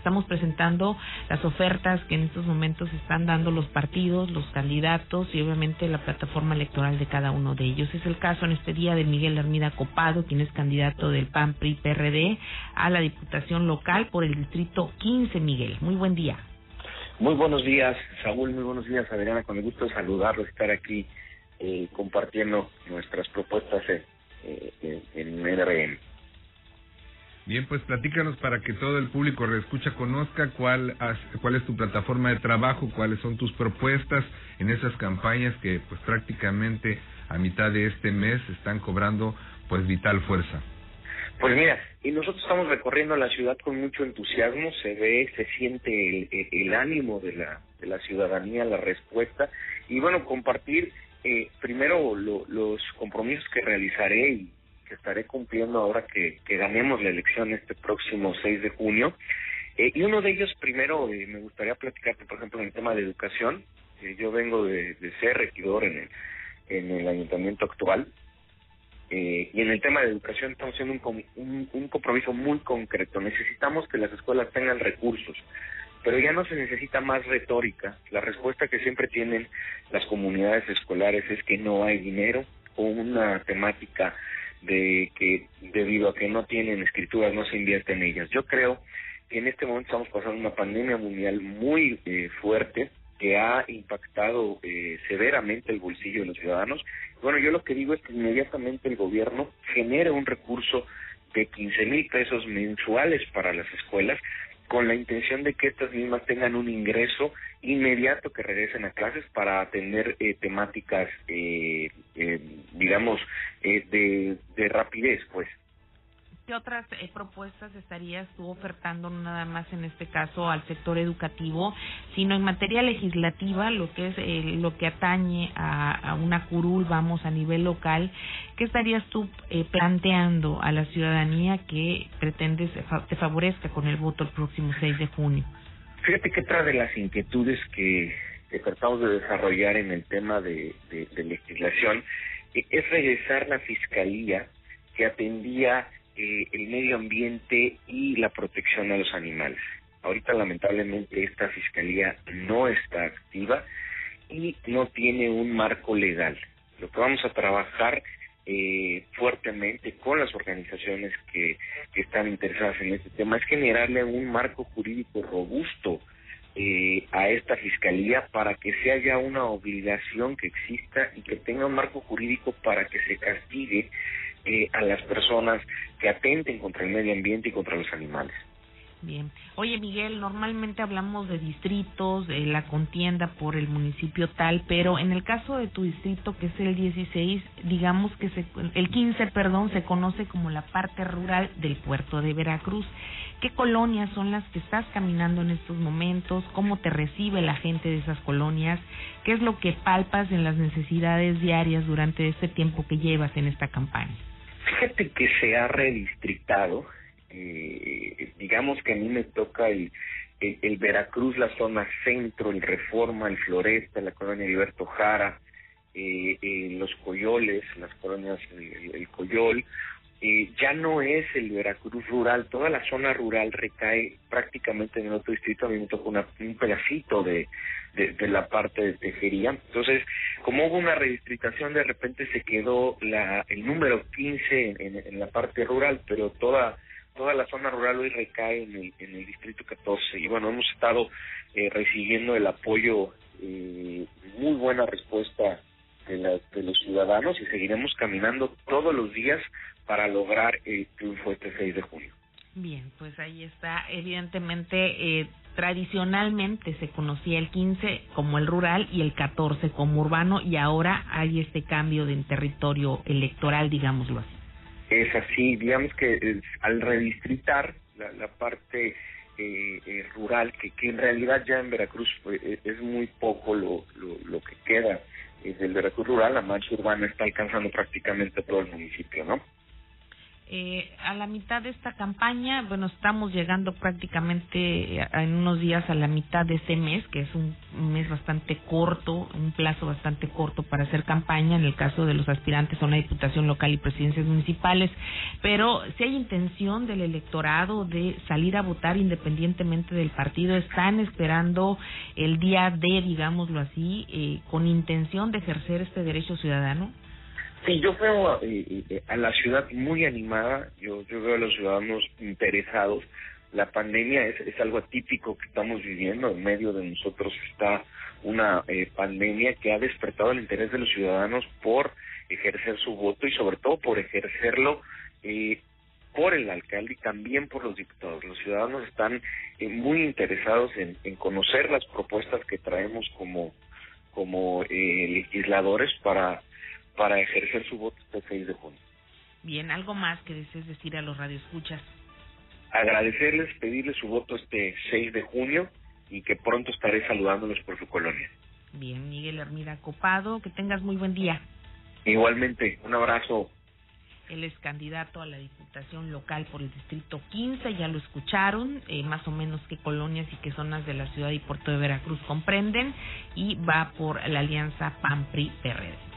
Estamos presentando las ofertas que en estos momentos están dando los partidos, los candidatos y obviamente la plataforma electoral de cada uno de ellos. Es el caso en este día de Miguel Hermida Copado, quien es candidato del PAN PRI PRD a la Diputación Local por el Distrito 15, Miguel. Muy buen día. Muy buenos días, Saúl. Muy buenos días, Adriana. Con el gusto de saludarlos, estar aquí eh, compartiendo nuestras propuestas en, eh, en, en Bien, pues platícanos para que todo el público reescucha conozca cuál, cuál es tu plataforma de trabajo, cuáles son tus propuestas en esas campañas que pues prácticamente a mitad de este mes están cobrando pues vital fuerza. Pues mira, y nosotros estamos recorriendo la ciudad con mucho entusiasmo, se ve, se siente el, ánimo de la, de la ciudadanía, la respuesta, y bueno, compartir eh, primero los compromisos que realizaré y que estaré cumpliendo ahora que, ganemos la elección este próximo 6 de junio. Eh, y uno de ellos, primero, eh, me gustaría platicarte, por ejemplo, en el tema de educación. Eh, yo vengo de, ser regidor en el, en el ayuntamiento actual. y en el tema de educación estamos haciendo un, un, un compromiso muy concreto. Necesitamos que las escuelas tengan recursos pero ya no se necesita más retórica. La respuesta que siempre tienen las comunidades escolares es que no hay dinero o una temática de que debido a que no tienen escrituras no se invierte en ellas. Yo creo que en este momento estamos pasando una pandemia mundial muy eh, fuerte que ha impactado eh, severamente el bolsillo de los ciudadanos. Bueno, yo lo que digo es que inmediatamente el gobierno genere un recurso de 15 mil pesos mensuales para las escuelas con la intención de que estas mismas tengan un ingreso inmediato que regresen a clases para atender eh, temáticas, eh, eh, digamos, eh, de, de rapidez, pues. ¿Qué otras eh, propuestas estarías tú ofertando, no nada más en este caso al sector educativo, sino en materia legislativa, lo que es eh, lo que atañe a, a, una curul, vamos, a nivel local? ¿Qué estarías tú eh, planteando a la ciudadanía que pretendes te favorezca con el voto el próximo 6 de junio? Fíjate que otra de las inquietudes que, que tratamos de desarrollar en el tema de, de, legislación eh, es regresar la fiscalía que atendía eh, el medio ambiente y la protección a los animales. Ahorita lamentablemente esta fiscalía no está activa y no tiene un marco legal. Lo que vamos a trabajar eh, fuertemente con las organizaciones que, están interesadas en este tema es generarle un marco jurídico robusto eh, a esta fiscalía para que sea ya una obligación que exista y que tenga un marco jurídico para que se castigue eh, a las personas que atenten contra el medio ambiente y contra los animales. Bien. Oye, Miguel, normalmente hablamos de distritos, de la contienda por el municipio tal, pero en el caso de tu distrito, que es el 16, digamos que se, el 15, perdón, se conoce como la parte rural del puerto de Veracruz. ¿Qué colonias son las que estás caminando en estos momentos? ¿Cómo te recibe la gente de esas colonias? ¿Qué es lo que palpas en las necesidades diarias durante este tiempo que llevas en esta campaña? Fíjate que se ha redistrictado eh, digamos que a mí me toca el, el, Veracruz, la zona centro, el Reforma, el Floresta, la colonia Alberto Jara, eh, eh, los Coyoles, las colonias, el, Coyol, eh, ya no es el Veracruz rural, toda la zona rural recae prácticamente en el otro distrito, a mí me toca una, un pedacito de, de, de, la parte de Tejería. Entonces, como hubo una redistritación, de repente se quedó la, el número 15 en, en la parte rural, pero toda toda la zona rural hoy recae en el, en el distrito 14 y bueno hemos estado eh, recibiendo el apoyo eh, muy buena respuesta de, la, de los ciudadanos y seguiremos caminando todos los días para lograr el triunfo este 6 de junio. Bien, pues ahí está. Evidentemente, eh, tradicionalmente se conocía el 15 como el rural y el 14 como urbano y ahora hay este cambio de territorio electoral, digámoslo así es así, digamos que es, al redistritar la, parte eh, eh, rural, que, que en realidad ya en Veracruz pues, es muy poco lo, lo, que queda del Veracruz rural, la mancha urbana está alcanzando prácticamente todo el municipio, ¿no? Eh, a la mitad de esta campaña, bueno, estamos llegando prácticamente eh, en unos días a la mitad de este mes, que es un mes bastante corto, un plazo bastante corto para hacer campaña en el caso de los aspirantes a una diputación local y presidencias municipales, pero si hay intención del electorado de salir a votar independientemente del partido, están esperando el día D, digámoslo así, eh, con intención de ejercer este derecho ciudadano. Sí, yo veo eh, eh, a la ciudad muy animada, yo, yo veo a los ciudadanos interesados. La pandemia es, es algo atípico que estamos viviendo, en medio de nosotros está una eh, pandemia que ha despertado el interés de los ciudadanos por ejercer su voto y sobre todo por ejercerlo eh, por el alcalde y también por los diputados. Los ciudadanos están eh, muy interesados en, en conocer las propuestas que traemos como, como eh, legisladores para para ejercer su voto este 6 de junio. Bien, ¿algo más que desees decir a los radioescuchas? Agradecerles, pedirles su voto este 6 de junio y que pronto estaré saludándolos por su colonia. Bien, Miguel Hermida Copado, que tengas muy buen día. Igualmente, un abrazo. Él es candidato a la Diputación Local por el Distrito 15, ya lo escucharon, eh, más o menos qué colonias y qué zonas de la ciudad y puerto de Veracruz comprenden, y va por la alianza PAMPRI-PRD.